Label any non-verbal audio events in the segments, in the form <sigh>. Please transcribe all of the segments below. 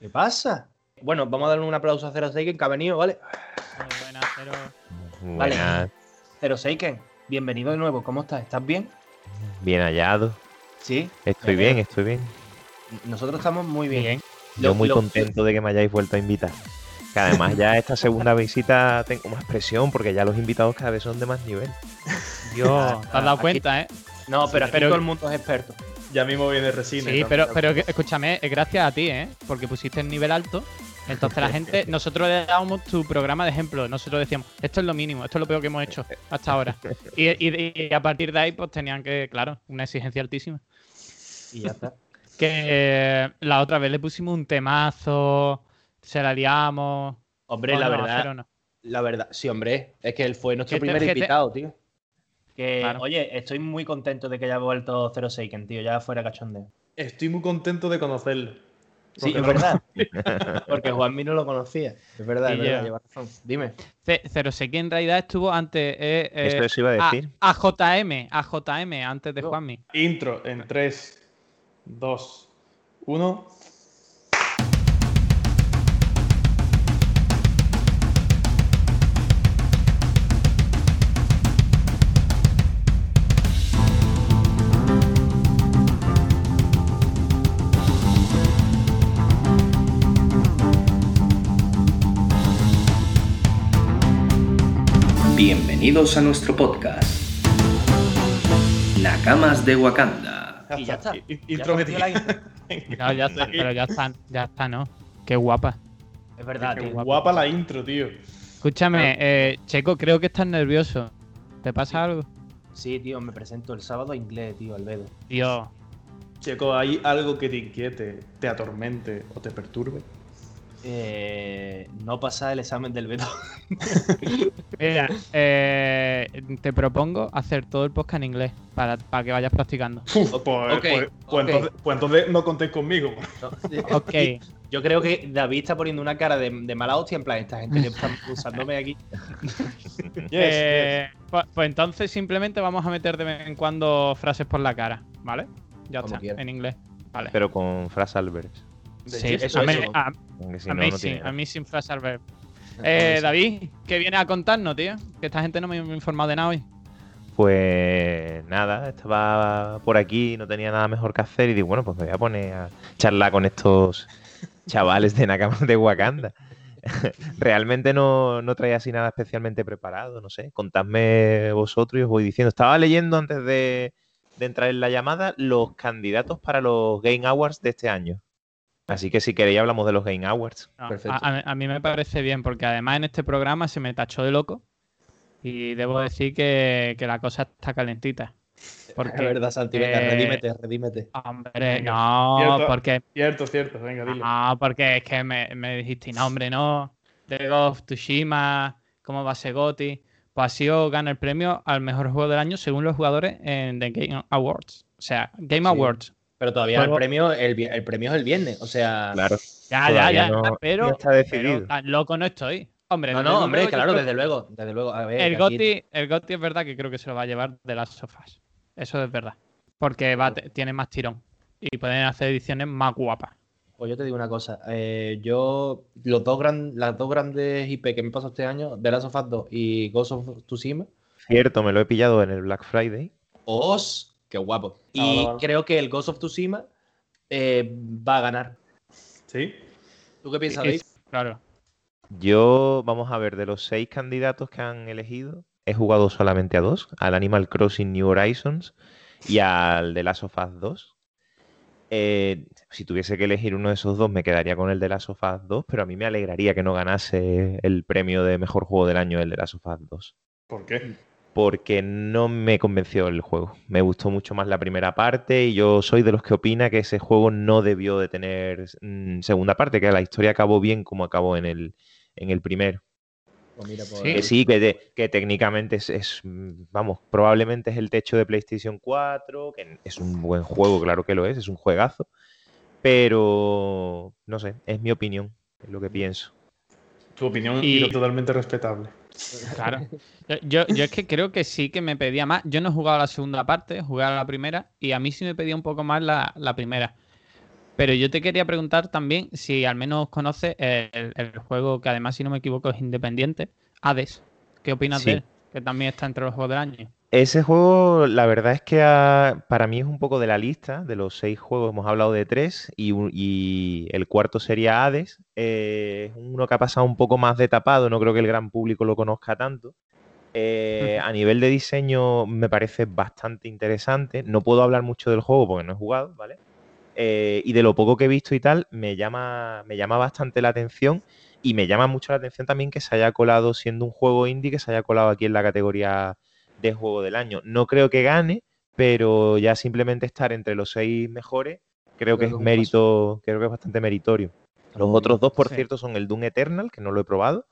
¿Qué pasa? Bueno, vamos a darle un aplauso a Zero Seiken que ha venido, ¿vale? Muy buenas, pero. Vale. Buenas, Zero Seiken, bienvenido de nuevo. ¿Cómo estás? ¿Estás bien? bien hallado. Sí. Estoy bien, estoy bien. Nosotros estamos muy bien. Bien. Yo Lo- muy lo- contento de que me hayáis vuelto a invitar. Que además ya esta segunda visita tengo más presión porque ya los invitados cada vez son de más nivel. Dios, ¿te has dado aquí- cuenta, eh? No, pero aquí pero- todo el mundo es experto. Ya mismo viene resina. Sí, pero, pero que- escúchame, es gracias a ti, ¿eh? Porque pusiste el nivel alto. Entonces la <laughs> gente, nosotros le dábamos tu programa de ejemplo. Nosotros decíamos, esto es lo mínimo, esto es lo peor que hemos hecho hasta ahora. Y, y- y a partir de ahí, pues tenían que, claro, una exigencia altísima. Y ya está. Que eh, la otra vez le pusimos un temazo, se la liamos. Hombre, ¿O la no, verdad, no? la verdad, sí, hombre, es que él fue nuestro primer invitado, tío. Que, Claro. oye, estoy muy contento de que haya vuelto Zero Seiken, tío, ya fuera cachondeo. Estoy muy contento de conocerlo. Sí, es no- verdad. <laughs> Porque Juanmi no lo conocía. Es verdad, es verdad, yo. llevas razón. Dime. Ce- Cero sé que en realidad estuvo antes. eh, eh, Eso, eso iba a a, decir. a JM, a JM, antes de No. Juanmi. Intro en 3, 2, 1. Bienvenidos a nuestro podcast. Nakamas de Wakanda. Y ya está. I- i- Ya Intro está, metido. la intro. No, ya está, pero ya está, ya está, ¿no? Qué guapa. Es verdad, Qué tío. guapa la intro, tío. Escúchame, eh, Checo, creo que estás nervioso. ¿Te pasa algo? Sí, tío, me presento el sábado a inglés, tío, Albedo. Dios. Checo, ¿hay algo que te inquiete, te atormente o te perturbe? Eh, no pasa el examen del Beto. <laughs> Mira, eh, te propongo hacer todo el podcast en inglés para, para que vayas practicando. Pues, ok, pues- pues entonces, pues entonces no contéis conmigo. <laughs> Ok. Yo creo que David está poniendo una cara de, de mala hostia en plan, esta gente que está usándome aquí. <laughs> Yes, Eh, Pues, pues entonces simplemente vamos a meter de vez en cuando frases por la cara, ¿vale? Ya Como está, quieras. en inglés. Vale. Pero con Fras Alberts. Sí, eso, a si no, no amazing, tiene. a mí sin frase al verbo. Eh, David, ¿qué vienes a contarnos, tío? Que esta gente no me ha informado de nada hoy. Pues nada, estaba por aquí, no tenía nada mejor que hacer y digo, bueno, pues me voy a poner a charlar con estos chavales de Nakama de Wakanda. <laughs> Realmente no, no traía así nada especialmente preparado, no sé. Contadme vosotros y os voy diciendo. Estaba leyendo antes de, de entrar en la llamada los candidatos para los Game Awards de este año. Así que si queréis hablamos de los Game Awards. No, Perfecto. A, mí me parece bien, porque además en este programa se me tachó de loco. Y debo decir que, que la cosa está calentita. <laughs> Porque, Es verdad, Santi, venga, eh, redímete, redímete. Hombre, Venga, no, cierto. porque Cierto, cierto, venga, dilo. No, porque es que me, me dijiste, no, hombre, no. The Ghost of Tsushima, ¿cómo va a ser Goti? Pues ha sido, gana el premio al mejor juego del año según los jugadores en The Game Awards. O sea, Game Sí. Awards. Pero todavía el premio, el, el premio es el viernes, o sea. Claro. Ya, ya, Todavía ya, no- pero, no está decidido. pero tan loco no estoy. Hombre, No, no, hombre, claro, creo desde luego, desde luego. A ver, que El aquí- Goti, el Goti es verdad que creo que se lo va a llevar de las sofás. Eso es verdad. Porque va, tiene más tirón. Y pueden hacer ediciones más guapas. Pues yo te digo una cosa, eh, yo, los dos gran, las dos grandes IP que me pasó este año, The Last of Us 2 y Ghost of Tsushima, Cierto, me lo he pillado en el Black Friday. os, qué guapo. Y Vale, vale. creo que el Ghost of Tsushima eh, va a ganar. ¿Sí? ¿Tú qué piensas, Es- Dave? claro. Yo, vamos a ver, de los seis candidatos que han elegido, he jugado solamente a dos, al Animal Crossing New Horizons y al The Last of Us 2. Eh, si tuviese que elegir uno de esos dos, me quedaría con el de Last of Us 2, pero a mí me alegraría que no ganase el premio de mejor juego del año el de Last of Us 2, ¿Por qué? Porque no me convenció el juego. Me gustó mucho más la primera parte y yo soy de los que opina que ese juego no debió de tener mm, segunda parte, que la historia acabó bien como acabó en el, en el primero. Pues mira, pues, Sí. Que sí, que, te- que técnicamente es, es, mm, vamos, probablemente es el techo de PlayStation 4, que es un buen juego, claro que lo es, es un juegazo, pero no sé, es mi opinión, es lo que pienso. Tu opinión Y- y... totalmente respetable. Claro. Yo, yo, es que creo que sí que me pedía más. Yo no he jugado la segunda parte, jugué a la primera y a mí sí me pedía un poco más la, la primera. Pero yo te quería preguntar también si al menos conoces el, el juego que además, si no me equivoco, es independiente, Hades. ¿Qué opinas Sí. de él? Que también está entre los juegos del año. Ese juego, la verdad es que ah, para mí es un poco de la lista, de los seis juegos, hemos hablado de tres y, un- y el cuarto sería Hades. Eh, es uno que ha pasado un poco más de tapado, no creo que el gran público lo conozca tanto. Eh, a nivel de diseño me parece bastante interesante. No puedo hablar mucho del juego porque no he jugado, ¿vale? Eh, y de lo poco que he visto y tal, me llama, me llama bastante la atención y me llama mucho la atención también que se haya colado, siendo un juego indie, que se haya colado aquí en la categoría de juego del año. No creo que gane, pero ya simplemente estar entre los seis mejores, creo que Creo es que es un mérito, creo que es bastante meritorio. Los Muy otros dos, por Sí. cierto, son el Doom Eternal, que no lo he probado,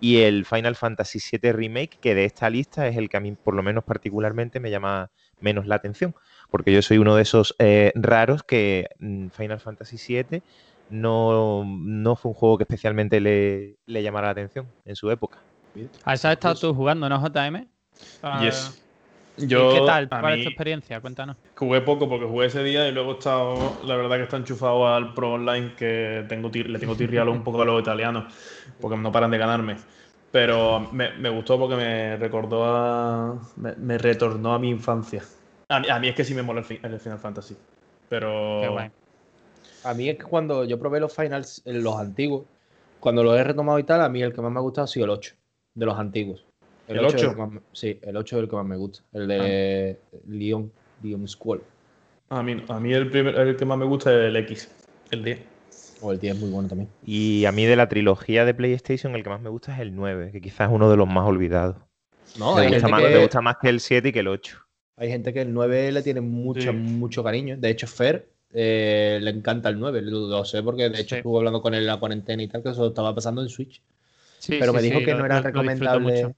y el Final Fantasy VII Remake, que de esta lista es el que a mí, por lo menos particularmente, me llama menos la atención, porque yo soy uno de esos eh, raros que mm, Final Fantasy VII no, no fue un juego que especialmente le, le llamara la atención en su época. ¿A esa has estado tú jugando, no, JM? Ah, Yes. ¿y Yo, ¿Qué tal? a ¿Cuál es mí, tu experiencia? Cuéntanos. jugué poco porque jugué ese día y luego he estado, la verdad que está enchufado al Pro Online que tengo tir- le tengo tirrialo un poco a los italianos porque no paran de ganarme. Pero me, me gustó porque me recordó a. Me, me retornó a mi infancia. A mí, a mí es que sí me mola el, fi- el Final Fantasy. Pero. Qué guay. A mí es que cuando yo probé los finals, en los antiguos, cuando los he retomado y tal, a mí el que más me ha gustado ha sido el 8, de los antiguos. ¿El ocho es 8? el más sí, el 8 es el que más me gusta. El de Leon, Leon Squall. A mí, a mí el, primer, el que más me gusta es el X, el 10. O el 10 es muy bueno también. Y a mí de la trilogía de PlayStation, el que más me gusta es el 9, que quizás es uno de los más olvidados. No, me, gusta más, que, me gusta más que el 7 y que el 8. hay gente que el 9 le tiene mucho, Sí. mucho cariño. De hecho, Fer eh, le encanta el 9. Lo, lo sé porque de hecho Sí. estuve hablando con él en la cuarentena y tal, que eso estaba pasando en Switch. Sí, pero sí, me dijo sí, que lo- no era lo- lo disfruto recomendable.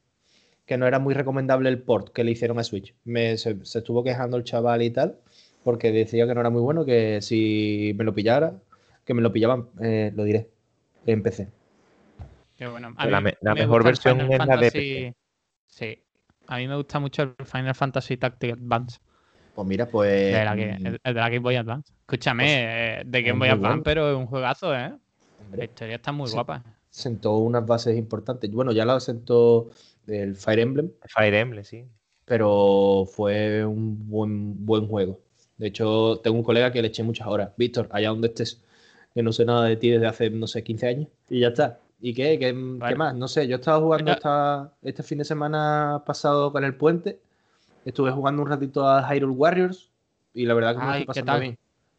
Que no era muy recomendable el port que le hicieron a Switch. Me, se, se estuvo quejando el chaval y tal, porque decía que no era muy bueno, que si me lo pillara, que me lo pillaban, eh, lo diré, en PC. Qué bueno. La mí me- la me mejor versión Final es la de Fantasy- Sí. A mí me gusta mucho el Final Fantasy Tactics Advance. Pues mira, pues. de la que- mm, de la Game Boy Advance. Escúchame, Pues, eh, de Game Boy Advance, bueno. pero es un juegazo, ¿eh? La hombre, historia está muy Sí. guapa. sentó unas bases importantes. Bueno, ya la sentó el Fire Emblem, Fire Emblem, sí. pero fue un buen, buen juego. De hecho, tengo un colega que le eché muchas horas. Víctor, allá donde estés, que no sé nada de ti desde hace, no sé, 15 años. Y ya está. ¿Y qué? ¿Qué, más? No sé, yo estaba jugando esta- este fin de semana pasado con el puente. Estuve jugando un ratito a Hyrule Warriors y la verdad que me lo bien.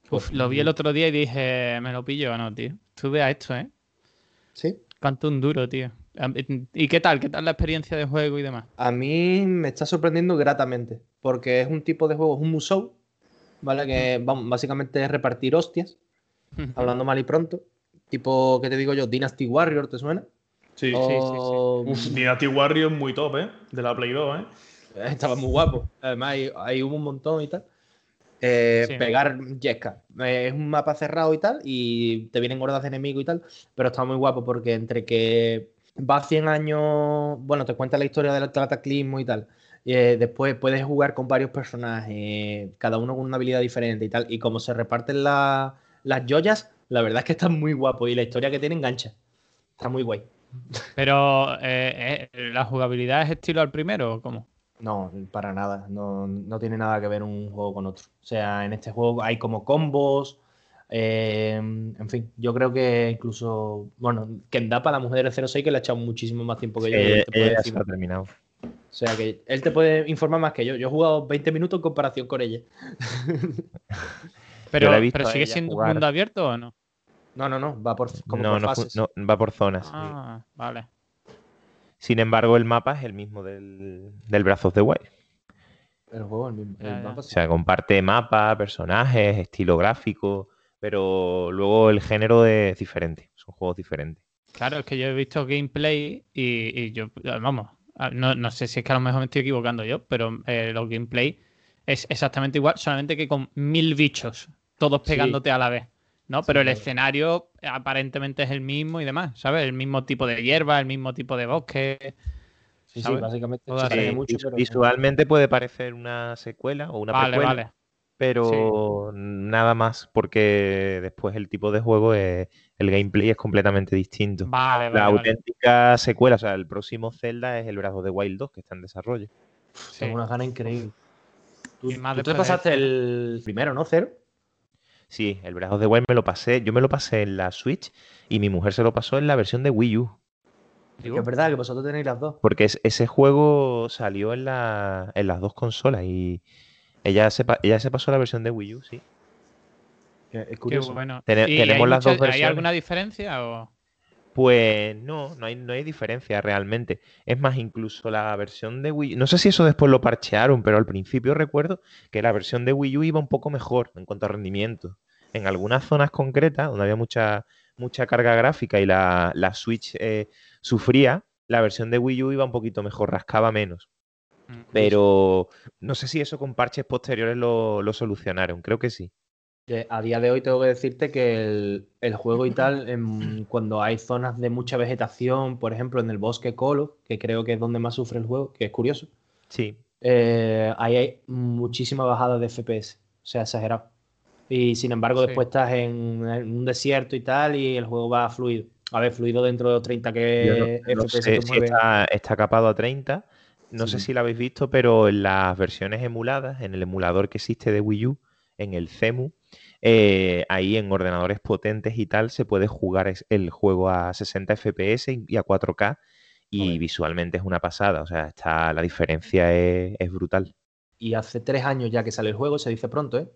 Uf, lo vi el otro día y dije, me lo pillo o no, tío. Estuve a esto, ¿eh? Sí. Canto un duro, tío. ¿Y qué tal? ¿Qué tal la experiencia de juego y demás? A mí me está sorprendiendo gratamente, porque es un tipo de juego, es un musou, ¿vale? Que vamos, básicamente es repartir hostias, hablando mal y pronto. Tipo, ¿qué te digo yo? Dynasty Warrior, ¿te suena? Sí. sí, Uf, Dynasty Warriors muy top, ¿eh? De la Play 2, ¿eh? Estaba muy guapo. Además, hay, hay un montón y tal. Eh, Sí. Pegar. Eh, es un mapa cerrado y tal, y te vienen hordas de enemigos y tal, pero está muy guapo porque entre que va 100 años, bueno, te cuenta la historia del cataclismo y tal. eh, después puedes jugar con varios personajes, cada uno con una habilidad diferente y tal, y como se reparten la- las joyas, la verdad es que está muy guapo y la historia que tiene engancha. Está muy guay. Pero, eh, eh, ¿la jugabilidad es estilo al primero o cómo? No, para nada. No, no tiene nada que ver un juego con otro. O sea, en este juego hay como combos. Eh, en fin, yo creo que incluso, bueno, Kendapa, la mujer del 06, que le ha echado muchísimo más tiempo que yo. y él te puede ella decir- se lo ha terminado. o sea, que él te puede informar más que yo. Yo he jugado 20 minutos en comparación con ella. Pero, la he visto pero a ¿sigue ella siendo un jugar. mundo abierto o no? No, no, no, va por, como No, por no, fases. no, va por zonas. sí. Ah, vale. Sin embargo, el mapa es el mismo del, del Breath of the Wild. El juego, el mismo. el Ya, ya. mapa, O sí. sea, comparte mapa, personajes, estilo gráfico, pero luego el género es diferente. Son juegos diferentes. Claro, es que yo he visto gameplay y, y yo, vamos, no, no sé si es que a lo mejor me estoy equivocando yo, pero eh, los gameplay es exactamente igual, solamente que con mil bichos, todos Sí. pegándote a la vez, ¿no? Sí, Pero el claro. escenario aparentemente es el mismo y demás, ¿sabes? El mismo tipo de hierba, el mismo tipo de bosque. Sí, sí, básicamente Sí, mucho, pero- visualmente puede parecer una secuela o una vale, precuela, vale. Pero nada más, porque después el tipo de juego es, el gameplay es completamente distinto. Vale, vale. La vale. auténtica secuela, o sea, el próximo Zelda es el Brazo de Wild 2, que está en desarrollo. Sí. Tengo una gana increíble. Tú, Y más tú te de pasaste el primero, ¿no? Cero. Sí, el of the Wild me lo pasé, yo me lo pasé en la Switch y mi mujer se lo pasó en la versión de Wii U. Que es verdad que vosotros tenéis las dos. Porque es- ese juego salió en, la, en las dos consolas y ella se, pa- ella se pasó la versión de Wii U, sí. Es Qué curioso. bueno. Tene- ¿Y tenemos hay las dos mucha- ¿Hay versiones. alguna diferencia o...? Pues no, no hay, no hay diferencia realmente. Es más, incluso la versión de Wii no sé si eso después lo parchearon, pero al principio recuerdo que la versión de Wii U iba un poco mejor en cuanto a rendimiento. En algunas zonas concretas, donde había mucha, mucha carga gráfica y la, la Switch eh, sufría, la versión de Wii U iba un poquito mejor, rascaba menos. Mm, Pero no sé si eso con parches posteriores lo, lo solucionaron, creo que sí. A día de hoy tengo que decirte que el, el juego y <clears throat> tal, em, cuando hay zonas de mucha vegetación, por ejemplo en el bosque Colo, que creo que es donde más sufre el juego, que es curioso, Sí, eh, ahí hay muchísima bajada de FPS, o sea, exagerado. Y sin embargo, Sí. después estás en, en un desierto y tal, y el juego va fluido. A ver, fluido dentro de los 30 Yo que no- no FPS sé si está, está capado a 30. No sé si lo habéis visto, pero en las versiones emuladas, en el emulador que existe de Wii U, en el CEMU, eh, ahí en ordenadores potentes y tal, se puede jugar el juego a 60 FPS y a 4K. Y visualmente es una pasada. O sea, está, la diferencia es, es brutal. Y hace tres años ya que sale el juego, se dice pronto, ¿eh?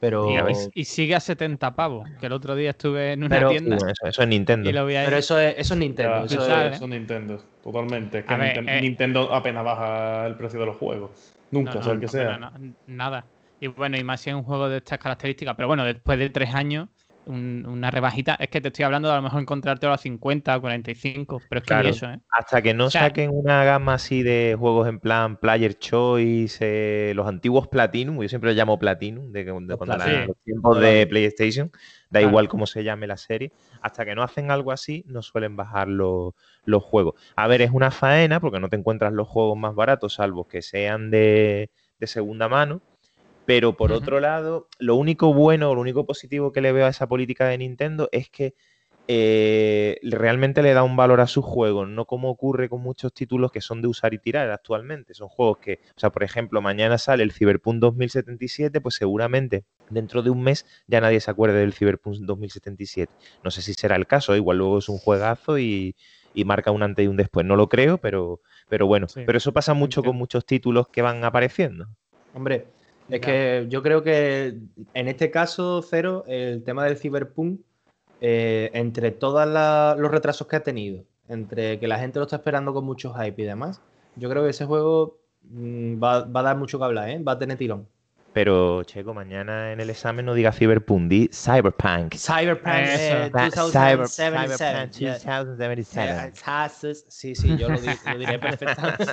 Pero, Y, sigue a 70 pavos, que el otro día estuve en una Pero- tienda bueno, eso, eso es Nintendo. pero eso es, eso es Nintendo. Ya, eso es- ¿sabes? eso es Nintendo, totalmente. Es que ver, eh, Nintendo apenas baja el precio de los juegos. Nunca, No, sea el no, que no, sea. no, no, nada. Y bueno, y más si es un juego de estas características. Pero bueno, después de tres años, un- una rebajita. Es que te estoy hablando de a lo mejor encontrarte a los 50 o 45. Pero es que Claro. eso, ¿eh? Hasta que no O sea- saquen una gama así de juegos en plan Player Choice, eh, los antiguos Platinum, yo siempre los llamo Platinum, de, cuando los tiempos de PlayStation, da Claro. igual cómo se llame la serie, hasta que no hacen algo así, no suelen bajar los, los juegos. A ver, es una faena porque no te encuentras los juegos más baratos, salvo que sean de, de segunda mano. Pero por otro lado, lo único bueno, lo único positivo que le veo a esa política de Nintendo es que eh, realmente le da un valor a sus juegos, no como ocurre con muchos títulos que son de usar y tirar actualmente. Son juegos que, o sea, por ejemplo, mañana sale el Cyberpunk 2077, pues seguramente dentro de un mes ya nadie se acuerde del Cyberpunk 2077. No sé si será el caso, igual luego es un juegazo y, y marca un antes y un después. No lo creo, pero, pero bueno. Sí, pero eso pasa mucho con muchos títulos que van apareciendo. Hombre, es que yo creo que en este caso, Cero, el tema del Cyberpunk, eh, entre todos los retrasos que ha tenido, entre que la gente lo está esperando con mucho hype y demás, yo creo que ese juego mm, va, va a dar mucho que hablar, ¿eh? Va a tener tirón. Pero, Checo, mañana en el examen no diga Cyberpunk, di Cyberpunk. Cyberpunk eh, Cyber- 2077. Cyberpunk yeah. 2077. Sí, sí, yo lo, di- lo diré <laughs> perfectamente.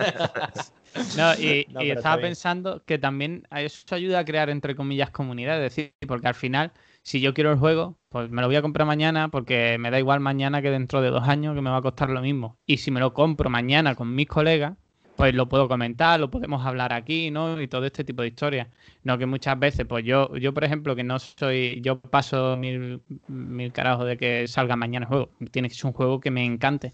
No, y, <laughs> No, estaba pensando que también a eso ayuda a crear, entre comillas, comunidad. Es decir, porque al final, si yo quiero el juego, pues me lo voy a comprar mañana porque me da igual mañana que dentro de dos años que me va a costar lo mismo. Y si me lo compro mañana con mis colegas, pues lo puedo comentar, lo podemos hablar aquí, ¿no? Y todo este tipo de historias. No que muchas veces, pues yo, yo por ejemplo, que no soy, yo paso mil, mil carajos de que salga mañana el juego. Tiene que ser un juego que me encante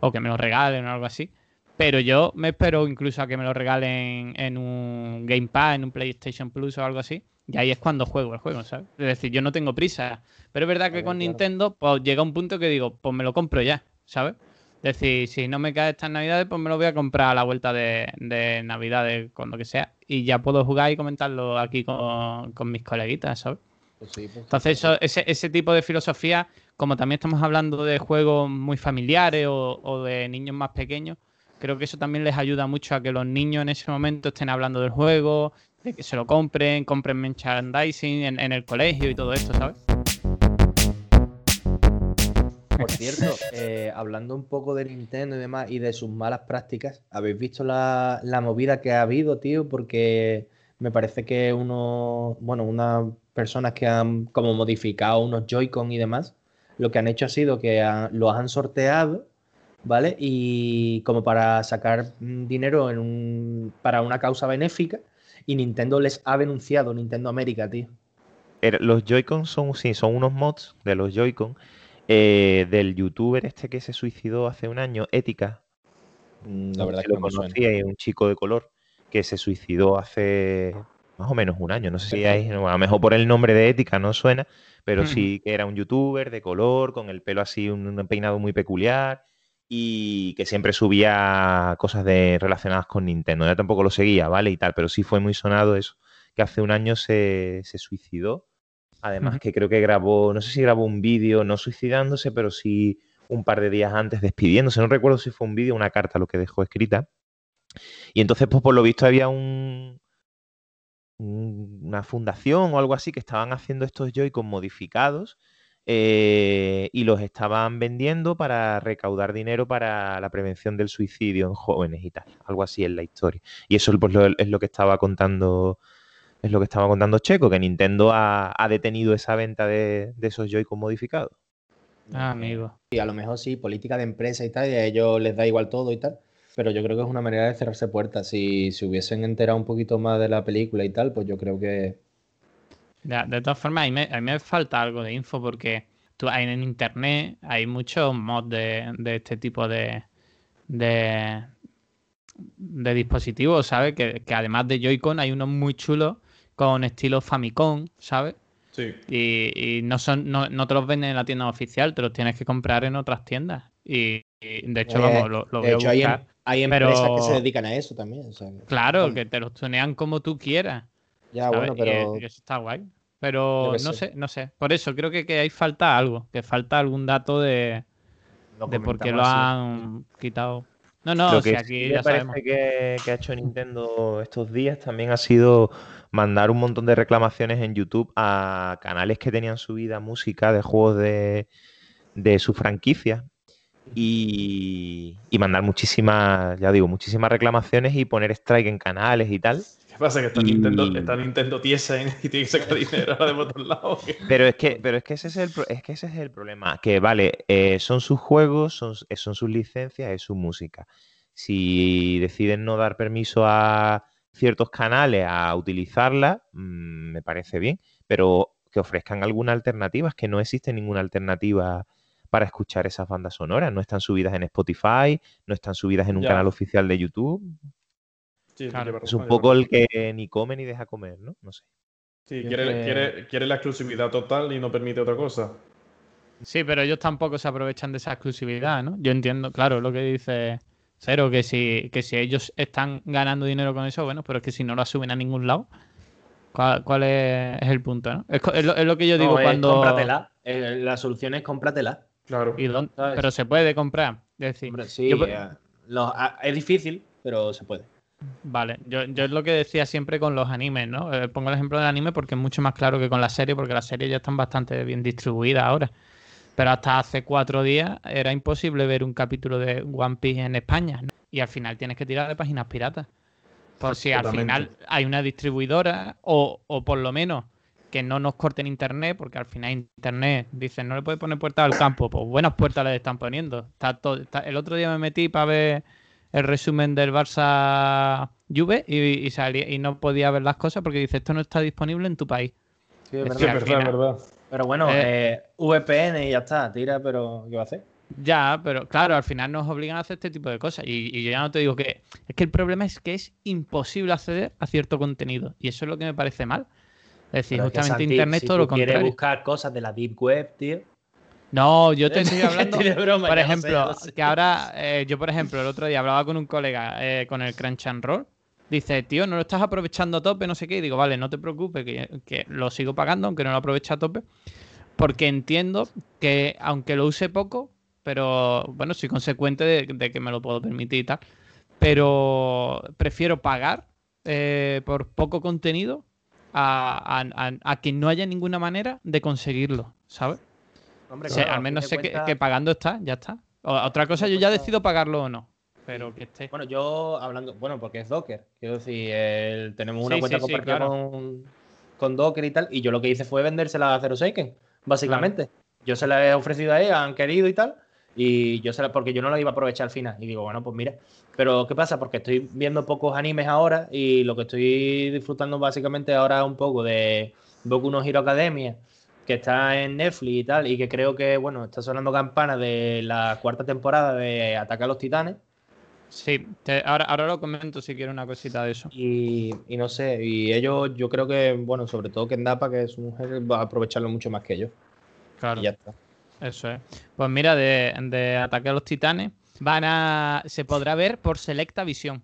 o que me lo regalen o algo así. Pero yo me espero incluso a que me lo regalen en un Game Pass, en un PlayStation Plus o algo así. Y ahí es cuando juego el juego, ¿sabes? Es decir, yo no tengo prisa. Pero es verdad que con. Nintendo, pues llega un punto que digo, pues me lo compro ya, ¿sabes? Es decir, si no me cae estas navidades, pues me lo voy a comprar a la vuelta de, de navidades, cuando que sea. Y ya puedo jugar y comentarlo aquí con, con mis coleguitas, ¿sabes? Pues sí, pues, Entonces, eso- ese, ese tipo de filosofía, como también estamos hablando de juegos muy familiares o, o de niños más pequeños, creo que eso también les ayuda mucho a que los niños en ese momento estén hablando del juego, de que se lo compren, compren merchandising en, el colegio y todo esto, ¿sabes? Por cierto, eh, hablando un poco de Nintendo y demás y de sus malas prácticas, ¿habéis visto la, la movida que ha habido, tío? Porque me parece que uno, bueno, unas personas que han como modificado unos Joy-Con y demás, lo que han hecho ha sido que los han sorteado, ¿vale? Y como para sacar dinero en un, para una causa benéfica. y Nintendo les ha denunciado, Nintendo América, tío. Era- Los Joy-Con son, sí, son unos mods de los Joy-Con eh, del youtuber este que se suicidó hace un año, Ética. Mm, La verdad es que lo suena. conocíais, un chico de color que se suicidó hace más o menos un año. No sé si hay, a lo mejor por el nombre de Ética no suena, pero Ujú. sí que era un youtuber de color, con el pelo así, un, un peinado muy peculiar y que siempre subía cosas de, relacionadas con Nintendo. Yo tampoco lo seguía, ¿vale? Y tal, pero sí fue muy sonado eso, que hace un año se, se suicidó. Además que creo que grabó, no sé si grabó un vídeo, no suicidándose, pero sí un par de días antes despidiéndose. No recuerdo si fue un vídeo o una carta lo que dejó escrita. Y entonces, pues por lo visto había un, un- una fundación o algo así que estaban haciendo estos Joy-Con modificados eh, y los estaban vendiendo para recaudar dinero para la prevención del suicidio en jóvenes y tal. Algo así es la historia. Y eso pues, lo- es lo que estaba contando. Es lo que estaba contando Checo, que Nintendo ha, ha detenido esa venta de, de esos Joy-Con modificados. Ah, amigo. Y a lo mejor sí, política de empresa y tal, y a ellos les da igual todo y tal. Pero yo creo que es una manera de cerrarse puertas. Si se hubiesen enterado un poquito más de la película y tal, pues yo creo que. Ya, de todas formas, a mí, me, a mí me falta algo de info porque tú, hay en internet hay muchos mods de, de este tipo de, de, de dispositivos, ¿sabes? Que, que además de Joy-Con hay unos muy chulos con estilo Famicom, ¿sabes? Sí. Y, y no son no, no te los venden en la tienda oficial, te los tienes que comprar en otras tiendas. Y, y, de hecho, Eh, vamos, lo, lo de voy hecho, hay, em- buscar. hay empresas que se dedican a eso también. o sea, que- Claro, que te los tunean como tú quieras. Ya, ¿sabes? bueno, pero. y eso está guay. Pero no sé. sé, no sé. Por eso creo que, que ahí falta algo, que falta algún dato de, lo de por qué lo así. han quitado. No, no, Lo o sea, que aquí sí me ya parece sabemos. que, que ha hecho Nintendo estos días también ha sido mandar un montón de reclamaciones en YouTube a canales que tenían subida música de juegos de, de su franquicia y, y mandar muchísimas, ya digo, muchísimas reclamaciones y poner strike en canales y tal. ¿Qué pasa? Que está, Y- Nintendo, está Nintendo tiesa ¿eh? y tiene que sacar <laughs> dinero de otro lado. Pero es que, pero es que ese es el, es que ese es el problema. Que vale, eh, son sus juegos, son, s- son sus licencias, es su música. Si deciden no dar permiso a ciertos canales a utilizarla, mm, me parece bien. Pero que ofrezcan alguna alternativa, es que no existe ninguna alternativa para escuchar esas bandas sonoras. No están subidas en Spotify, no están subidas en un Ya. canal oficial de YouTube. Sí, Claro. lleva Es un poco el que ni come ni deja comer, ¿no? No sé. Sí, quiere, quiere- quiere la exclusividad total y no permite otra cosa. Sí, pero ellos tampoco se aprovechan de esa exclusividad, ¿no? Yo entiendo, claro, lo que dice Cero, que si, que si ellos están ganando dinero con eso, bueno, pero es que si no lo suben a ningún lado, ¿cuál, cuál es, es el punto, no? Es, es lo, es lo que yo digo No, cuando... cómpratela. La solución es cómpratela. Claro. ¿Y dónde? ¿Sabes? Pero se puede comprar. Es decir, Hombre, sí, yo- eh, lo- a- es difícil, pero se puede. Vale, yo, yo es lo que decía siempre con los animes, ¿no? Eh, pongo el ejemplo del anime porque es mucho más claro que con la serie, porque las series ya están bastante bien distribuidas ahora. Pero hasta hace cuatro días era imposible ver un capítulo de One Piece en España. ¿no? Y al final tienes que tirar de páginas piratas. Por si al final hay una distribuidora o, o por lo menos que no nos corten internet, porque al final internet dicen no le puede poner puertas al campo, pues buenas puertas le están poniendo. Está todo, está- el otro día me metí para ver el resumen del Barça Juve y, y salí- y no podía ver las cosas porque dice esto no está disponible en tu país. Sí, es Es verdad. Es verdad. Pero bueno, eh, VPN y ya está, tira, pero ¿qué va a hacer? Ya, pero claro, al final nos obligan a hacer este tipo de cosas. Y, y yo ya no te digo que. Es que el problema es que es imposible acceder a cierto contenido. Y eso es lo que me parece mal. Es decir, Pero es que, justamente Santi, Internet si todo tú lo quieres contrario. buscar cosas de la Deep Web, tío. No, yo te estoy hablando. <laughs> De broma, por sé, ejemplo, sé. que ahora, eh, yo por ejemplo, el otro día hablaba con un colega eh, con el Crunch and Roll. Dice, tío, no lo estás aprovechando a tope, no sé qué. Y digo, vale, no te preocupes, que, que lo sigo pagando, aunque no lo aproveche a tope. Porque entiendo que, aunque lo use poco, pero bueno, soy consecuente de, de que me lo puedo permitir y tal. Pero prefiero pagar eh, por poco contenido a, a- a- a que no haya ninguna manera de conseguirlo, ¿sabes? Hombre, O sea, claro, al menos sé que, pagando está, ya está. O- otra cosa, yo ya decido pagarlo o no. Pero que esté. Bueno, yo hablando, bueno, porque es Docker. Quiero decir, el- tenemos una Sí, cuenta sí, sí, compartida claro. con, con Docker y tal. Y yo lo que hice fue vendérsela a Zero Seiken, básicamente. Yo se la he ofrecido a ella, han querido y tal. Y yo sé, porque yo no lo iba a aprovechar al final. Y digo, bueno, pues mira. Pero ¿qué pasa? Porque estoy viendo pocos animes ahora y lo que estoy disfrutando básicamente ahora es un poco de Boku no Hero Academia, que está en Netflix y tal, y que creo que, bueno, está sonando campana de la cuarta temporada de Ataque a los Titanes. Sí, te- ahora, ahora lo comento si quiero una cosita de eso. Y, y no sé, y ellos, yo creo que, bueno, sobre todo Kendapa, que es su mujer, va a aprovecharlo mucho más que ellos. Claro. Y ya está. Eso es. Pues mira, de, de Ataque a los Titanes van a se podrá ver por Selecta Visión.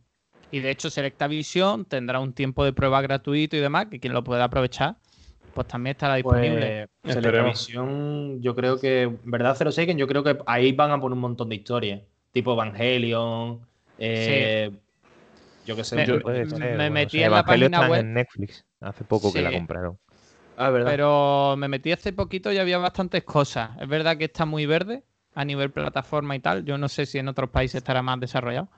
Y de hecho, Selecta Visión tendrá un tiempo de prueba gratuito y demás, que quien lo pueda aprovechar, pues también estará disponible. Pues. Televisión, yo creo que, ¿verdad, Zero Seiken? Yo creo que ahí van a poner un montón de historias, tipo Evangelion, eh, yo qué sé. Me- yo- Puede me ser, bueno, metí sí, en la página web. en Netflix. Hace poco que la Sí. compraron. ah, ¿verdad? Pero me metí hace poquito y había bastantes cosas. Es verdad que está muy verde a nivel plataforma y tal. Yo no sé si en otros países estará más desarrollado.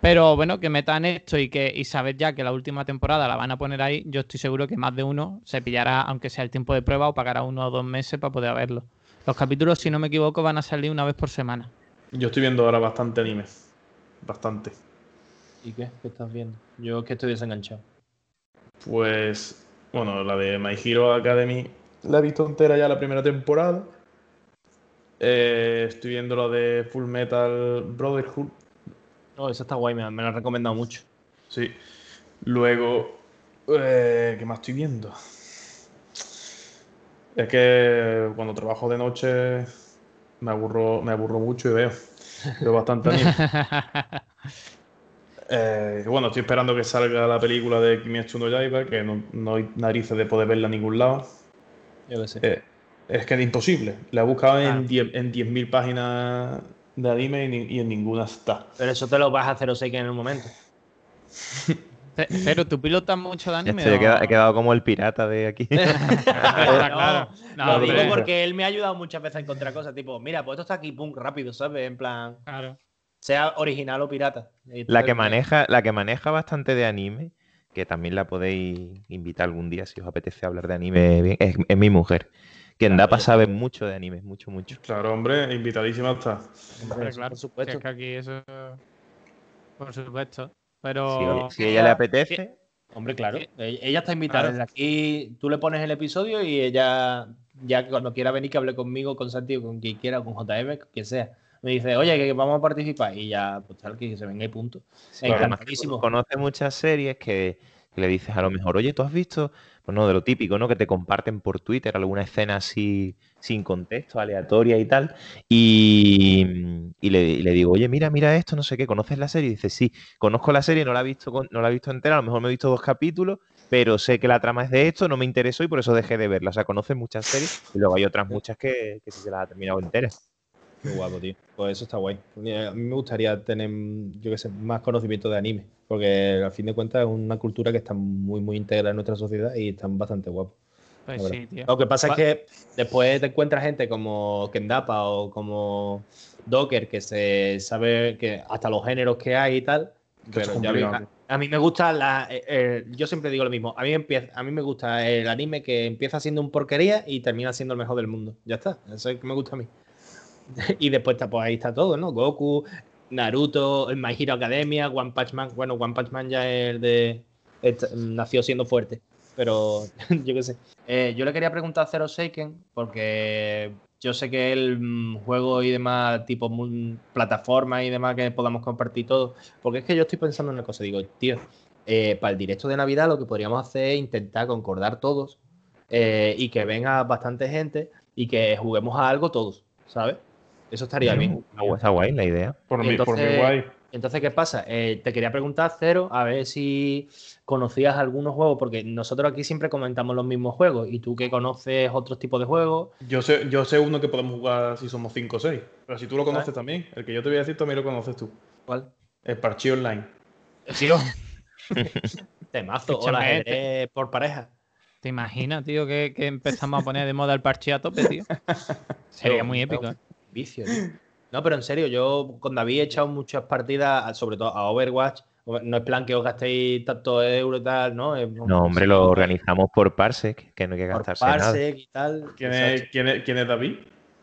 Pero bueno, que metan esto y que y saber ya que la última temporada la van a poner ahí, yo estoy seguro que más de uno se pillará, aunque sea el tiempo de prueba, o pagará uno o dos meses para poder verlo. Los capítulos, si no me equivoco, van a salir una vez por semana. Yo estoy viendo ahora bastante anime. Bastante. ¿Y qué? ¿Qué estás viendo? Yo es que estoy desenganchado. Pues, bueno, la de My Hero Academy la he visto entera ya la primera temporada. Eh, estoy viendo la de Full Metal Brotherhood. No, esa está guay, me, me la han recomendado mucho. Sí. Luego, eh, ¿qué más estoy viendo? Es que cuando trabajo de noche me aburro, me aburro mucho y veo. Veo bastante anime. <laughs> Eh, bueno, estoy esperando que salga la película de Kimetsu no Yaiba, que no, no hay narices de poder verla en ningún lado. Yo qué sé. Eh, es que es imposible. La he buscado Ah. en 10 en 10.000 páginas de anime y, en ninguna está. Pero eso te lo vas a hacer Seiken en un momento. Cero, ¿tú pilotas mucho de anime? estoy, he, o- quedado, he quedado como el pirata de aquí. <laughs> Claro. No, lo hombre. digo porque él me ha ayudado muchas veces a encontrar cosas, tipo, mira, pues esto está aquí, pum, rápido, ¿sabes? En plan, Claro. sea original o pirata. La que entonces, maneja, la que maneja bastante de anime, que también la podéis invitar algún día si os apetece hablar de anime bien, es, es mi mujer. Que en Dapa sabe mucho de anime, mucho, mucho. Claro, hombre, invitadísima está. hombre, claro. Por Si supuesto. es que aquí eso. Por supuesto. Si, Pero. si a ella le apetece, Hombre, claro. Sí. Ella está invitada desde aquí. Tú le pones el episodio y ella, ya cuando quiera venir, que hable conmigo, con Santi o con quien quiera, o con JM, con quien sea. Me dice, oye, que vamos a participar. Y ya, pues tal, que se venga y punto. Sí, Encantadísimo. conoce muchas series que, que le dices a lo mejor, oye, ¿tú has visto? Pues no, de lo típico, ¿no? Que te comparten por Twitter alguna escena así sin contexto, aleatoria y tal. Y, y le, y le digo, oye, mira, mira esto, no sé qué, ¿conoces la serie? Y dice, sí, conozco la serie, no la he visto, no la he visto entera, a lo mejor me he visto dos capítulos, pero sé que la trama es de esto, no me interesó y por eso dejé de verla. O sea, conoce muchas series y luego hay otras muchas que, que sí se las ha terminado enteras. Qué guapo, tío. Pues eso está guay. A mí me gustaría tener, yo qué sé, más conocimiento de anime. Porque al fin de cuentas es una cultura que está muy, muy integrada en nuestra sociedad y están bastante guapos. Pues sí, tío. Lo que pasa Va- es que después te encuentras gente como Kendapa o como Docker que se sabe que hasta los géneros que hay y tal. Pero ya a, a mí me gusta la. eh, eh, yo siempre digo lo mismo. A mí, empieza, a mí me gusta el anime que empieza siendo un porquería y termina siendo el mejor del mundo. Ya está. Eso es que me gusta a mí. <laughs> y después está, pues ahí está todo, ¿no? Goku, Naruto, My Hero Academia, One Punch Man. Bueno, One Punch Man ya es el de. nació siendo fuerte. Pero <laughs> yo qué sé. Eh, yo le quería preguntar a Zero Seiken, porque yo sé que el mm, juego y demás, tipo plataformas y demás que podamos compartir todo. Porque es que yo estoy pensando en una cosa. Digo, tío, eh, para el directo de Navidad lo que podríamos hacer es intentar concordar todos eh, y que venga bastante gente y que juguemos a algo todos, ¿sabes? Eso estaría bien. Está guay, está guay la idea. Por mi, por mi Entonces- guay. Entonces, ¿qué pasa? Eh, te quería preguntar, Cero, a ver si conocías algunos juegos, porque nosotros aquí siempre comentamos los mismos juegos, y tú que conoces otros tipos de juegos, Yo sé, yo sé uno que podemos jugar si somos 5 o 6. Pero si tú lo conoces también, el que yo te voy a decir también lo conoces tú. ¿cuál? El Parchí Online. Tío. <laughs> Temazo, o por pareja. ¿Te imaginas, tío, que, que empezamos a poner de moda el parche a tope, tío? <laughs> Sería muy épico. ¿eh? Vicio, tío. No, pero en serio, yo con David he echado muchas partidas, sobre todo a Overwatch. No es plan que os gastéis tantos euros y tal, ¿no? Es- No, hombre, lo organizamos por Parsec, que no hay que por gastarse nada. Parsec y tal. ¿Quién es, quién, es, quién es David?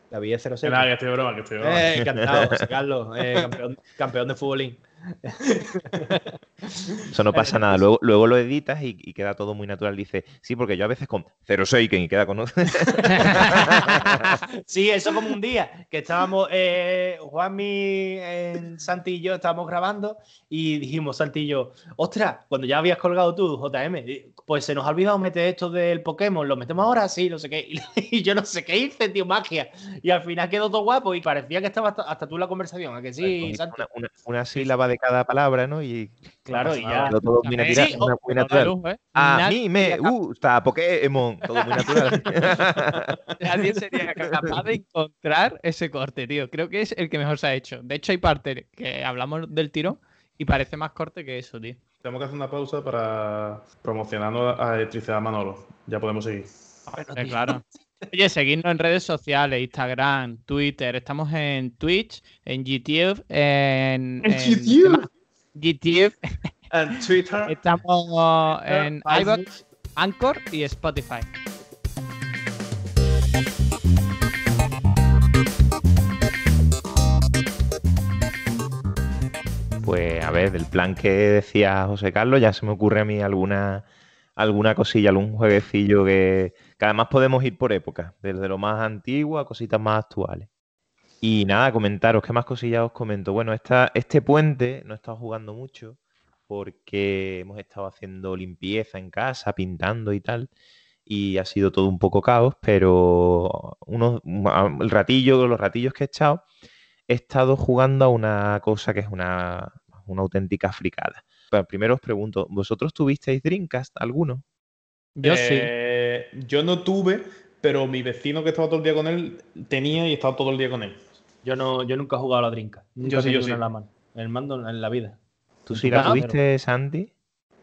David es 06. Nada, que estoy broma, que estoy broma. Eh, encantado, José Carlos, eh, campeón, campeón de futbolín. <laughs> Eso no pasa nada. Luego, luego lo editas y, y queda todo muy natural. Dice, sí, porque yo a veces con 06 y queda con <laughs> sí, eso como un día que estábamos, eh, Juanmi, en Santi y yo estábamos grabando y dijimos, Santi y yo, ostras, cuando ya habías colgado tú, JM, pues se nos ha olvidado meter esto del Pokémon, lo metemos ahora, sí, no sé qué. <laughs> Y, yo no sé qué hice, tío, magia. Y al final quedó todo guapo y parecía que estaba hasta, hasta tú en la conversación, ¿a que sí, Santi? una, una- una sílaba de cada palabra, ¿no? Y Claro, y ya. todo muy También- natural. Sí, muy Una natural. luz, ¿eh? A Nadie mí me gusta Pokémon. Todo muy natural. <laughs> Nadie sería capaz de encontrar ese corte, tío. Creo que es el que mejor se ha hecho. De hecho, hay partes que hablamos del tirón y parece más corte que eso, tío. Tenemos que hacer una pausa para promocionando a Electricidad Manolo. Ya podemos seguir. Eh, claro. <laughs> Oye, seguidnos en redes sociales, Instagram, Twitter. Estamos en Twitch, en YouTube, en. ¿En en- YouTube? YouTube. En Twitter. <laughs> Estamos en iVoox, Anchor y Spotify. Pues a ver, del plan que decía José Carlos, ya se me ocurre a mí alguna, alguna cosilla, algún jueguecillo que, que además podemos ir por época, desde lo más antiguo a cositas más actuales. Y nada, comentaros, ¿qué más cosillas os comento? Bueno, esta, este puente no he estado jugando mucho porque hemos estado haciendo limpieza en casa, pintando y tal, y ha sido todo un poco caos, pero unos, el ratillo, los ratillos que he echado, he estado jugando a una cosa que es una, una auténtica fricada. Pero primero os pregunto, ¿vosotros tuvisteis Dreamcast alguno? Yo sí. Eh, Yo no tuve, pero mi vecino que estaba todo el día con él tenía y estaba todo el día con él. Yo, no, yo nunca he jugado a la drinka. Nunca Yo he sí, yo tenido una sí. en la mano. El mando en la vida. ¿Tú sí la tuviste, Sandy?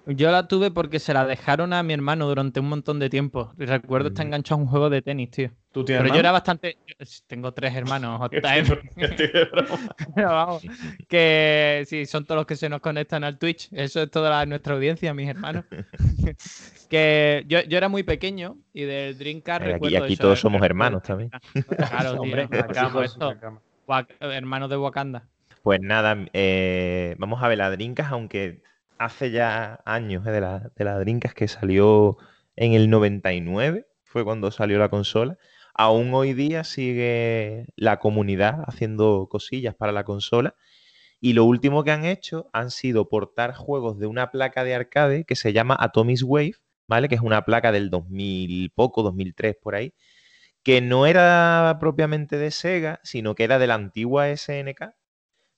Yo la tuve porque se la dejaron a mi hermano durante un montón de tiempo. Y recuerdo estar Mm. enganchado a un juego de tenis, tío. ¿Tú tienes Pero yo era bastante. yo Tengo tres hermanos. <laughs> <laughs> Pero vamos, que sí, son todos los que se nos conectan al Twitch. Eso es toda la- nuestra audiencia, mis hermanos. <laughs> que yo, yo era muy pequeño y del Dreamcast Eh, aquí recuerdo aquí eso, todos el- somos hermanos también. Claro, tío. Hombre, hermanos de Wakanda. Pues nada, eh, vamos a ver la Dreamcast, aunque hace ya años eh, de la, de la que salió en el 99, fue cuando salió la consola. Aún hoy día sigue la comunidad haciendo cosillas para la consola. Y lo último que han hecho han sido portar juegos de una placa de arcade que se llama Atomic Wave, ¿vale? Que es una placa del 2000 poco, 2003 por ahí, que no era propiamente de Sega, sino que era de la antigua SNK.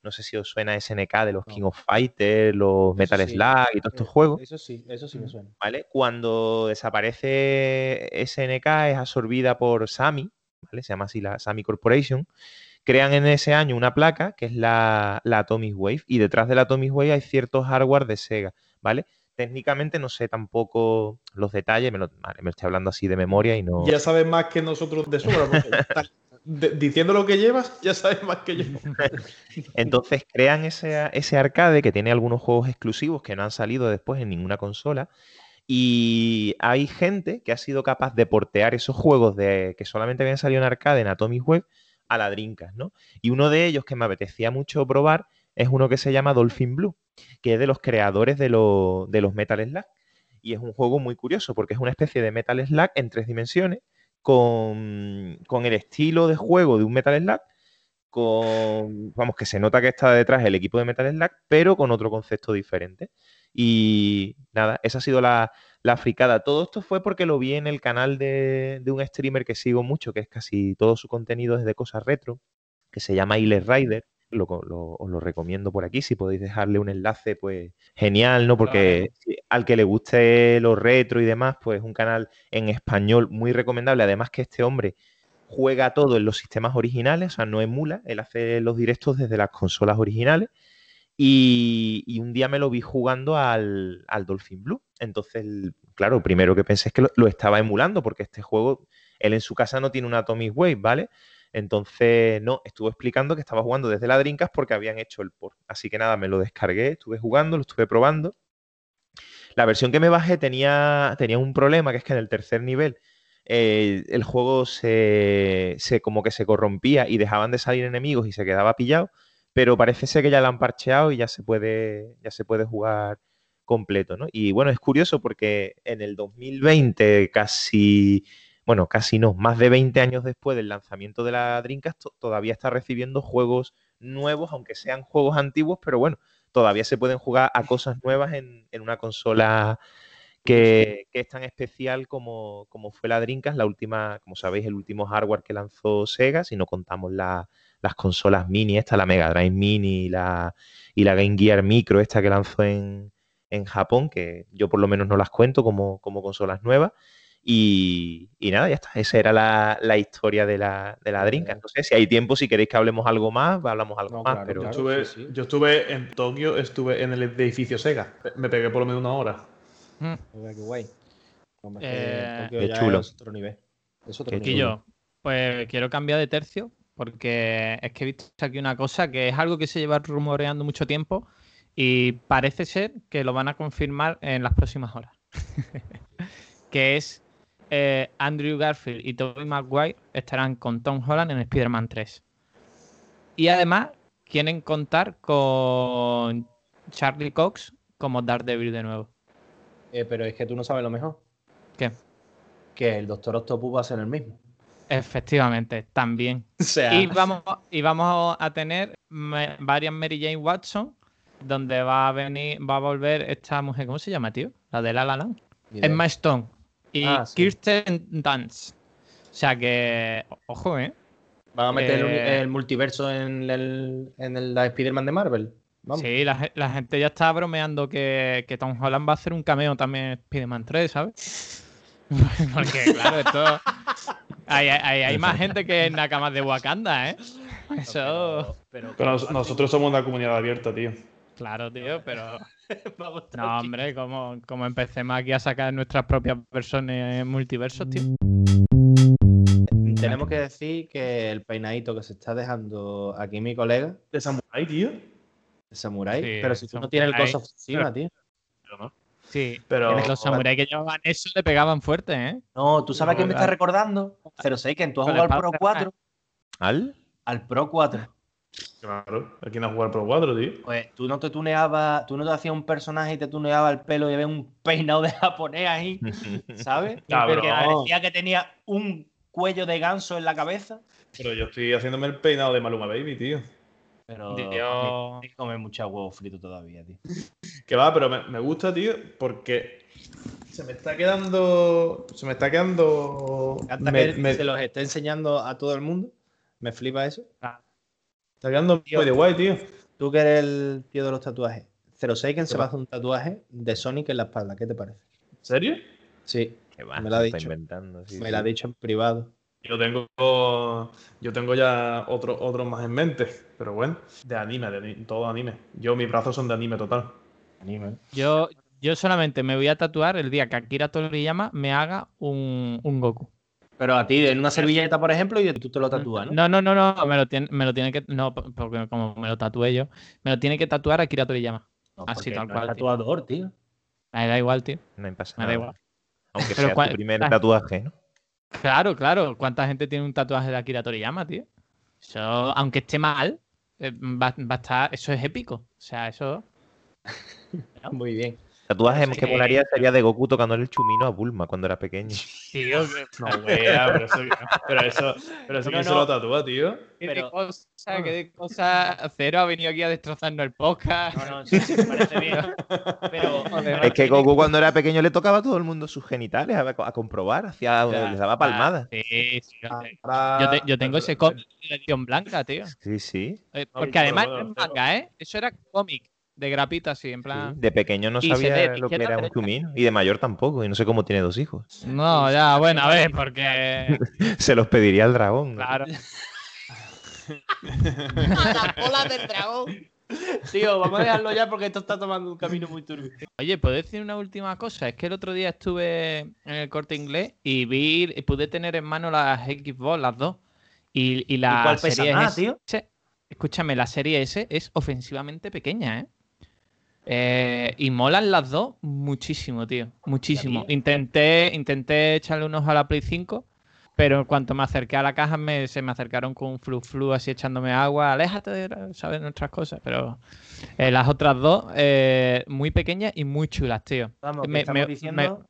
No sé si os suena SNK de los No. King of Fighters, los Metal sí. Slug y todos estos Eh, juegos. Eso sí, eso sí me suena. ¿vale? Cuando desaparece SNK es absorbida por Sami, ¿vale? Se llama así la Sami Corporation. Crean en ese año una placa que es la, la Atomic Wave y detrás de la Atomic Wave hay ciertos hardware de Sega, ¿vale? Técnicamente no sé tampoco los detalles, me lo, vale, me estoy hablando así de memoria y no... Ya sabes más que nosotros de sobra. porque <laughs> diciendo lo que llevas, ya sabes más que yo. <laughs> Entonces crean ese, ese arcade que tiene algunos juegos exclusivos que no han salido después en ninguna consola. Y hay gente que ha sido capaz de portear esos juegos de, que solamente habían salido en arcade en Atomic Web a la Dreamcast, ¿no? Y uno de ellos que me apetecía mucho probar es uno que se llama Dolphin Blue, que es de los creadores de, lo- de los Metal Slug. Y es un juego muy curioso porque es una especie de Metal Slug en tres dimensiones con, con el estilo de juego de un Metal Slug con, vamos, que se nota que está detrás el equipo de Metal Slug, pero con otro concepto diferente. Y nada, esa ha sido la, la fricada. Todo esto fue porque lo vi en el canal de, de un streamer que sigo mucho, que es casi todo su contenido es de cosas retro, que se llama Iles Rider. Lo, lo- os lo recomiendo por aquí, si podéis dejarle un enlace, pues genial, ¿no? Porque al que le guste lo retro y demás, pues es un canal en español muy recomendable. Además que este hombre juega todo en los sistemas originales, o sea, no emula, él hace los directos desde las consolas originales. Y, y un día me lo vi jugando al, al Dolphin Blue. Entonces, claro, primero que pensé es que lo, lo estaba emulando, porque este juego, él en su casa no tiene una Atomic Wave, ¿vale? Entonces, no, estuvo explicando que estaba jugando desde la Dreamcast porque habían hecho el port. Así que nada, me lo descargué, estuve jugando, lo estuve probando. La versión que me bajé tenía, tenía un problema, que es que en el tercer nivel eh, el juego se, se- como que se corrompía y dejaban de salir enemigos y se quedaba pillado, pero parece ser que ya lo han parcheado y ya se puede, ya se puede jugar completo, ¿no? Y bueno, es curioso porque en el 2020, casi, bueno, casi no, más de 20 años después del lanzamiento de la Dreamcast, to- todavía está recibiendo juegos nuevos, aunque sean juegos antiguos, pero bueno, todavía se pueden jugar a cosas nuevas en, en una consola que, es tan especial como, como fue la Dreamcast, la última, como sabéis, el último hardware que lanzó Sega, si no contamos la- las consolas mini, esta, la Mega Drive Mini y la, y la Game Gear Micro, esta que lanzó en, en Japón, que yo por lo menos no las cuento como, como consolas nuevas. Y, y nada, ya está. Esa era la, la historia de la, de la Dreamcast. No sé si hay tiempo, si queréis que hablemos algo más, hablamos algo No, más, claro, pero Yo estuve, sí, sí. yo estuve en Tokio, estuve en el edificio Sega. Me pegué por lo menos una hora. Mm. Mira qué guay. Eh, que Qué chulo. Es otro nivel. Es otro Qué nivel. Y yo, pues quiero cambiar de tercio porque es que he visto aquí una cosa que es algo que se lleva rumoreando mucho tiempo y parece ser que lo van a confirmar en las próximas horas. <laughs> que es eh, Andrew Garfield y Tobey Maguire estarán con Tom Holland en Spider-Man 3. Y además quieren contar con Charlie Cox como Daredevil de nuevo. Eh, pero es que tú no sabes lo mejor. ¿Qué? Que el Doctor Octopus va a ser el mismo. Efectivamente, también. <laughs> O sea, Y vamos, y vamos a tener varias Mary Jane Watson, donde va a venir, va a volver esta mujer, ¿cómo se llama, tío? La de La La Land. Emma Stone y Ah, sí. Kirsten Dunst. O sea que, ojo, ¿eh? van a meter el eh, el, multiverso en el, en el la Spider-Man de Marvel. Vamos. Sí, la, ge- la gente ya está bromeando que, que Tom Holland va a hacer un cameo también en Spider-Man 3, ¿sabes? <laughs> Porque, claro, esto. <laughs> Hay, hay, hay más gente que en Nakamas de Wakanda, ¿eh? Eso. Pero, Pero nos- nosotros somos una comunidad abierta, tío. Claro, tío, pero. <laughs> Vamos, No, hombre, como, como empecemos aquí a sacar nuestras propias versiones en multiversos, tío. Tenemos que decir que el peinadito que se está dejando aquí mi colega, De Samurai, tío. el Samurai, Sí, pero si tú no tienes el of Tsushima, tío. Sí. Pero. Los samuráis que llevaban eso le pegaban fuerte, ¿eh? No, ¿tú sabes a quién me No, está ah. recordando? 06, tú has jugado al Pro Power 4. ¿al? Al Pro 4. Claro. Aquí no jugar Pro 4, tío. Pues tú no te tuneabas, tú no te hacías un personaje y te tuneabas el pelo y había un peinado de japonés ahí, <laughs> ¿sabes? <laughs> Porque parecía que tenía un cuello de ganso en la cabeza. Pero yo estoy haciéndome el peinado de Maluma Baby, tío. Pero Dios. hay que comer mucho huevo frito todavía, tío. Que va, pero me, me gusta, tío, porque se me está quedando. Se me está quedando. Hasta me- que me- se los esté enseñando a todo el mundo. Me flipa eso. Está quedando Tío. muy de guay, tío. Tú que eres el tío de los tatuajes. 06 se va a hacer un tatuaje de Sonic en la espalda. ¿Qué te parece? ¿En serio? Sí, Qué va, Me lo ha dicho. inventando. sí, me sí. lo ha dicho en privado. Yo tengo. Yo tengo ya otro, otros más en mente. Pero bueno, de anime, de todo anime. Yo, mis brazos son de anime total. Anime. Yo, yo solamente me voy a tatuar el día que Akira Toriyama me haga un, un Goku. Pero a ti, en una servilleta, por ejemplo, y tú te lo tatúas, ¿no? No, no, no, no, me lo tiene, me lo tiene que. No, porque como me lo tatué yo, me lo tiene que tatuar Akira Toriyama. No, Así, tal no cual, es tatuador, tío. Me da igual, tío. No pasa Me da nada. igual. Aunque Pero sea cuál- tu primer ah. tatuaje, ¿no? Claro, claro. ¿Cuánta gente tiene un tatuaje de Akira Toriyama, tío? Eso, aunque esté mal, eh, va, va a estar. Eso es épico. O sea, eso. <laughs> Muy bien. Tatuaje Sí. que molaría sería de Goku tocándole el chumino a Bulma cuando era pequeño. Tío, <laughs> No, wea, pero eso. Pero eso, pero eso No, ¿quién se no. lo tatúa, tío? qué Pero- cosa, qué de cosa. Cero ha venido aquí a destrozarnos el podcast. No, no, sí, sí, me parece bien. <laughs> Pero Es que Goku cuando era pequeño le tocaba a todo el mundo sus genitales a, a comprobar, hacía, Ya, les daba palmadas. Sí, sí. Ah. Yo, te- yo tengo ese cómic de edición blanca, tío. Sí, sí. Eh, No, Porque además no es manga, ¿eh? Eso era cómic de grapita así, en sí. plan. De pequeño no Y se ve sabía de lo que a era un chumino. Y de mayor tampoco. Y no sé cómo tiene dos hijos. No, ya, bueno, a ver, porque. <laughs> Se los pediría al dragón. ¿no? Claro. <laughs> la cola del dragón. Tío, vamos a dejarlo ya porque esto está tomando un camino muy turbio. Oye, ¿puedo decir una última cosa? Es que el otro día estuve en el corte inglés y vi, y pude tener en mano las Xbox, las dos. Y, y la ¿Y cuál pesa serie más, S- tío? escúchame, la serie S es ofensivamente pequeña, ¿eh? Eh, y molan las dos muchísimo, tío. Muchísimo. ¿La Intenté, intenté echarle unos a la Play 5, pero en cuanto me acerqué a la caja me, se me acercaron con un flu flu así echándome agua. Aléjate de ¿sabes? nuestras cosas. Pero eh, las otras dos, eh, muy pequeñas y muy chulas, tío. Vamos, Me- estamos me- diciendo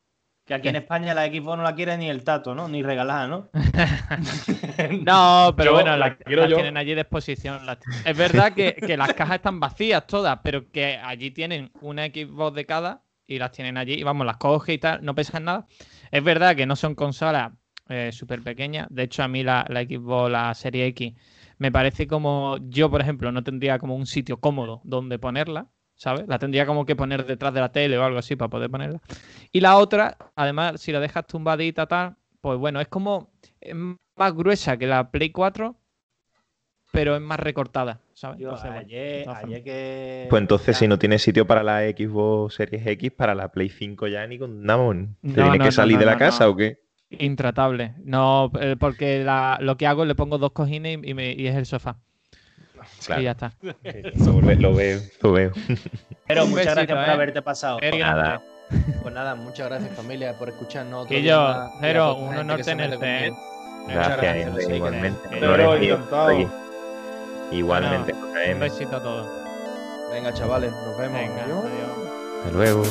que aquí en. España la Xbox no la quiere ni el tato, ¿no? Ni regalada, ¿no? <laughs> <laughs> No, pero Yo bueno, la las, quiero las yo. tienen allí de exposición. las- Es verdad que, que las cajas están vacías todas, pero que allí tienen una Xbox de cada y las tienen allí. Y vamos, las coge y tal, no pesan nada. Es verdad que no son consolas eh, súper pequeñas. De hecho, a mí la, la Xbox, la Serie X, me parece como. Yo, por ejemplo, no tendría como un sitio cómodo donde ponerla. ¿Sabes? La tendría como que poner detrás de la tele o algo así para poder ponerla. Y la otra, además, si la dejas tumbadita, tal, pues bueno, es como es más gruesa que la Play 4, pero es más recortada, ¿sabes? Yo, Entonces, ayer, que. Pues entonces, si no tienes sitio para la Xbox Series X, para la Play 5 ya ni con Namon. ¿Te No, tienes no, que no, salir no, de la no, casa no. o qué? Intratable. No, eh, porque la- lo que hago es le pongo dos cojines y, y me- y es el sofá. Claro. Y ya está. <laughs> Lo, ve- lo veo, lo veo. <laughs> Pero Un muchas besito, gracias por ¿eh? haberte pasado. Nada. Pues nada, muchas gracias familia por escucharnos. yo, y a Jero, un honor tenerte, ¿eh? Gracias, gracias, sí, igualmente. Honor encantado. Igualmente, Un JM. besito a todos. Venga, chavales, nos vemos. Venga, Adiós. adiós. Hasta luego.